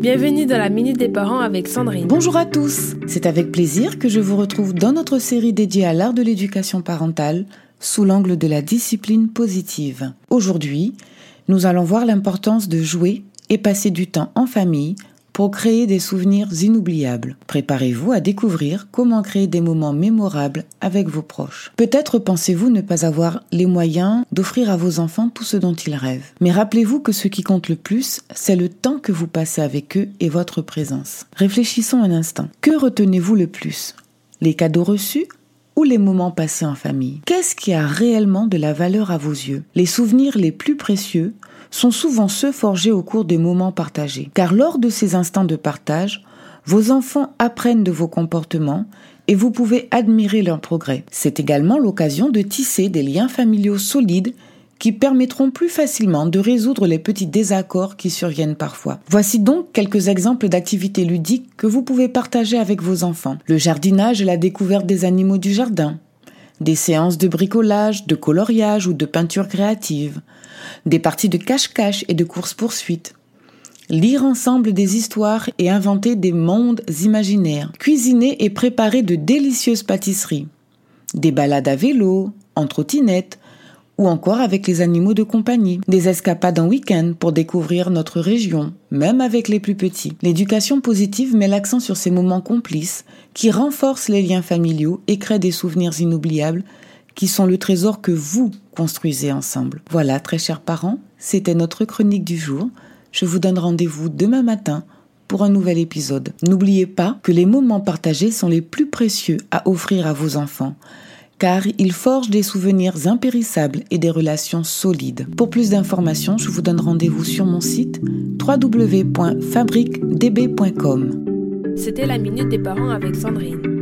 Bienvenue dans la Minute des Parents avec Sandrine. Bonjour à tous, c'est avec plaisir que je vous retrouve dans notre série dédiée à l'art de l'éducation parentale sous l'angle de la discipline positive. Aujourd'hui, nous allons voir l'importance de jouer et passer du temps en famille pour créer des souvenirs inoubliables. Préparez-vous à découvrir comment créer des moments mémorables avec vos proches. Peut-être pensez-vous ne pas avoir les moyens d'offrir à vos enfants tout ce dont ils rêvent. Mais rappelez-vous que ce qui compte le plus, c'est le temps que vous passez avec eux et votre présence. Réfléchissons un instant. Que retenez-vous le plus? Les cadeaux reçus ou les moments passés en famille? Qu'est-ce qui a réellement de la valeur à vos yeux? Les souvenirs les plus précieux sont souvent ceux forgés au cours des moments partagés. Car lors de ces instants de partage, vos enfants apprennent de vos comportements et vous pouvez admirer leur progrès. C'est également l'occasion de tisser des liens familiaux solides qui permettront plus facilement de résoudre les petits désaccords qui surviennent parfois. Voici donc quelques exemples d'activités ludiques que vous pouvez partager avec vos enfants. Le jardinage et la découverte des animaux du jardin, des séances de bricolage, de coloriage ou de peinture créative, des parties de cache-cache et de course-poursuite, lire ensemble des histoires et inventer des mondes imaginaires, cuisiner et préparer de délicieuses pâtisseries, des balades à vélo, en trottinette, ou encore avec les animaux de compagnie, des escapades en week-end pour découvrir notre région, même avec les plus petits. L'éducation positive met l'accent sur ces moments complices qui renforcent les liens familiaux et créent des souvenirs inoubliables qui sont le trésor que vous construisez ensemble. Voilà, très chers parents, c'était notre chronique du jour. Je vous donne rendez-vous demain matin pour un nouvel épisode. N'oubliez pas que les moments partagés sont les plus précieux à offrir à vos enfants car il forge des souvenirs impérissables et des relations solides. Pour plus d'informations, je vous donne rendez-vous sur mon site www.fabriquedb.com. C'était la minute des parents avec Sandrine.